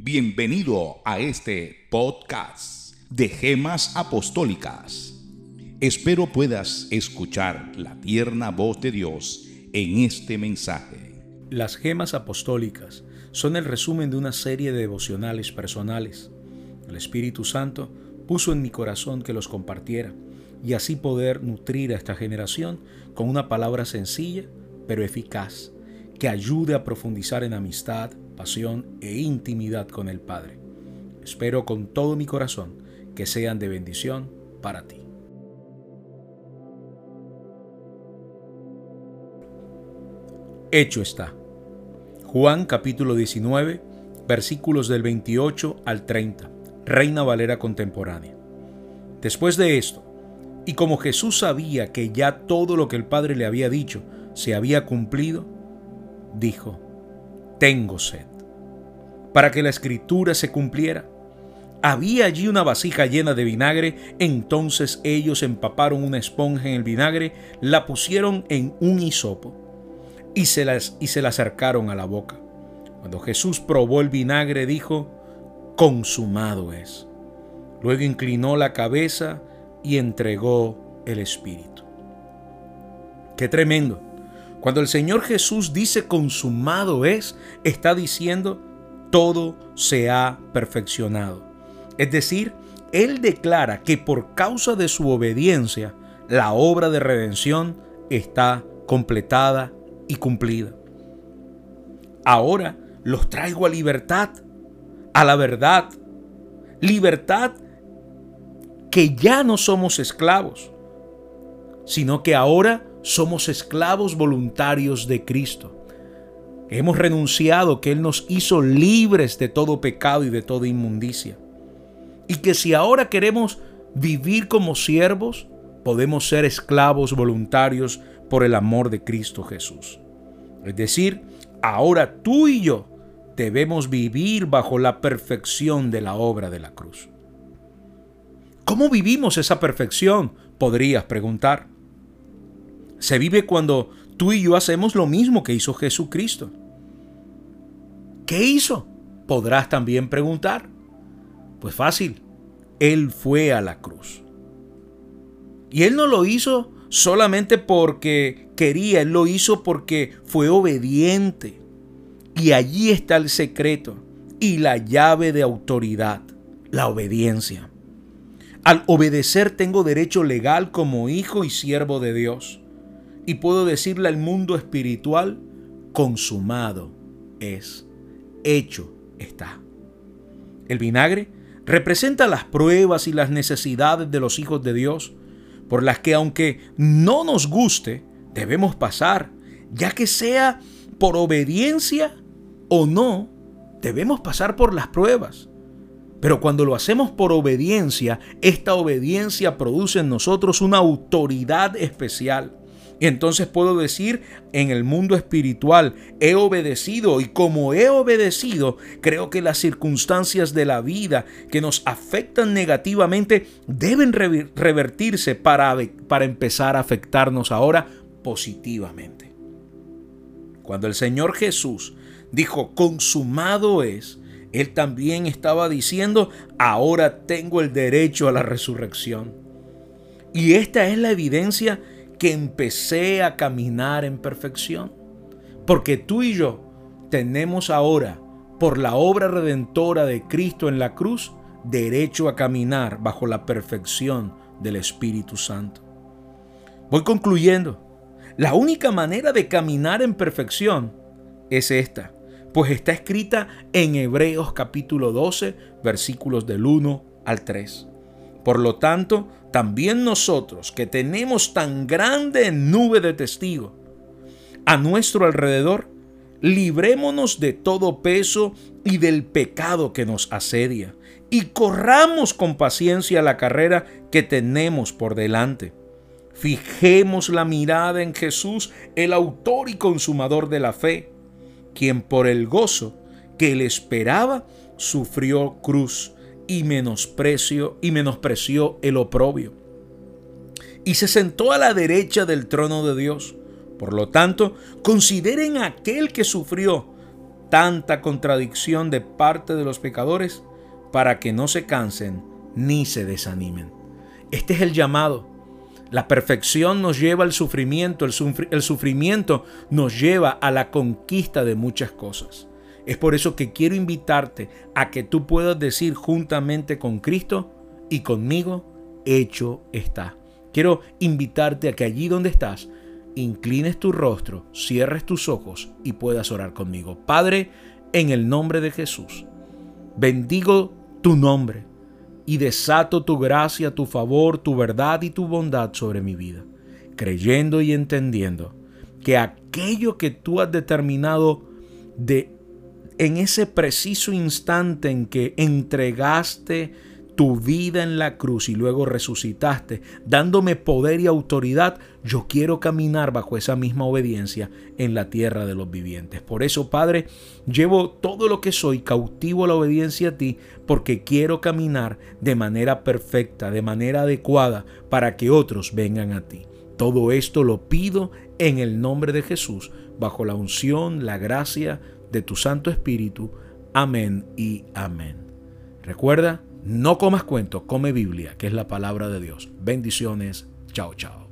Bienvenido a este podcast de Gemas Apostólicas. Espero puedas escuchar la tierna voz de Dios en este mensaje. Las Gemas Apostólicas son el resumen de una serie de devocionales personales. El Espíritu Santo puso en mi corazón que los compartiera y así poder nutrir a esta generación con una palabra sencilla pero eficaz que ayude a profundizar en amistad, pasión e intimidad con el Padre. Espero con todo mi corazón que sean de bendición para ti. Hecho está. Juan capítulo 19, versículos del 28 al 30, Reina Valera contemporánea. Después de esto, y como Jesús sabía que ya todo lo que el Padre le había dicho se había cumplido, dijo, tengo sed. Para que la escritura se cumpliera, había allí una vasija llena de vinagre, entonces ellos empaparon una esponja en el vinagre, la pusieron en un hisopo y se, las, y se la acercaron a la boca. Cuando Jesús probó el vinagre, dijo, consumado es. Luego inclinó la cabeza y entregó el Espíritu. Qué tremendo. Cuando el Señor Jesús dice consumado es, está diciendo todo se ha perfeccionado. Es decir, Él declara que por causa de su obediencia, la obra de redención está completada y cumplida. Ahora los traigo a libertad, a la verdad. Libertad que ya no somos esclavos, sino que ahora somos esclavos voluntarios de Cristo. Hemos renunciado que Él nos hizo libres de todo pecado y de toda inmundicia. Y que si ahora queremos vivir como siervos, podemos ser esclavos voluntarios por el amor de Cristo Jesús. Es decir, ahora tú y yo debemos vivir bajo la perfección de la obra de la cruz. ¿Cómo vivimos esa perfección? Podrías preguntar. Se vive cuando tú y yo hacemos lo mismo que hizo Jesucristo. ¿Qué hizo? Podrás también preguntar. Pues fácil, Él fue a la cruz. Y Él no lo hizo solamente porque quería, Él lo hizo porque fue obediente. Y allí está el secreto y la llave de autoridad, la obediencia. Al obedecer tengo derecho legal como hijo y siervo de Dios y puedo decirle al mundo espiritual, consumado es, hecho está. El vinagre representa las pruebas y las necesidades de los hijos de Dios, por las que aunque no nos guste, debemos pasar, ya que sea por obediencia o no, debemos pasar por las pruebas. Pero cuando lo hacemos por obediencia, esta obediencia produce en nosotros una autoridad especial. Y entonces puedo decir, en el mundo espiritual he obedecido y como he obedecido, creo que las circunstancias de la vida que nos afectan negativamente deben revertirse para, para empezar a afectarnos ahora positivamente. Cuando el Señor Jesús dijo, consumado es, Él también estaba diciendo, ahora tengo el derecho a la resurrección. Y esta es la evidencia que empecé a caminar en perfección. Porque tú y yo tenemos ahora, por la obra redentora de Cristo en la cruz, derecho a caminar bajo la perfección del Espíritu Santo. Voy concluyendo. La única manera de caminar en perfección es esta, pues está escrita en Hebreos capítulo 12, versículos del 1 al 3. Por lo tanto, también nosotros que tenemos tan grande nube de testigos a nuestro alrededor, librémonos de todo peso y del pecado que nos asedia, y corramos con paciencia la carrera que tenemos por delante. Fijemos la mirada en Jesús, el autor y consumador de la fe, quien por el gozo que le esperaba sufrió cruz y menosprecio y menospreció el oprobio. Y se sentó a la derecha del trono de Dios. Por lo tanto, consideren aquel que sufrió tanta contradicción de parte de los pecadores para que no se cansen ni se desanimen. Este es el llamado. La perfección nos lleva al sufrimiento, el, sufrimiento nos lleva a la conquista de muchas cosas. Es por eso que quiero invitarte a que tú puedas decir juntamente con Cristo y conmigo, hecho está. Quiero invitarte a que allí donde estás, inclines tu rostro, cierres tus ojos y puedas orar conmigo. Padre, en el nombre de Jesús, bendigo tu nombre y desato tu gracia, tu favor, tu verdad y tu bondad sobre mi vida, creyendo y entendiendo que aquello que tú has determinado de en ese preciso instante en que entregaste tu vida en la cruz y luego resucitaste, dándome poder y autoridad, yo quiero caminar bajo esa misma obediencia en la tierra de los vivientes. Por eso, Padre, llevo todo lo que soy cautivo a la obediencia a ti, porque quiero caminar de manera perfecta, de manera adecuada, para que otros vengan a ti. Todo esto lo pido en el nombre de Jesús, bajo la unción, la gracia de tu Santo Espíritu. Amén y amén. Recuerda, no comas cuento, come Biblia, que es la palabra de Dios. Bendiciones. Chao, chao.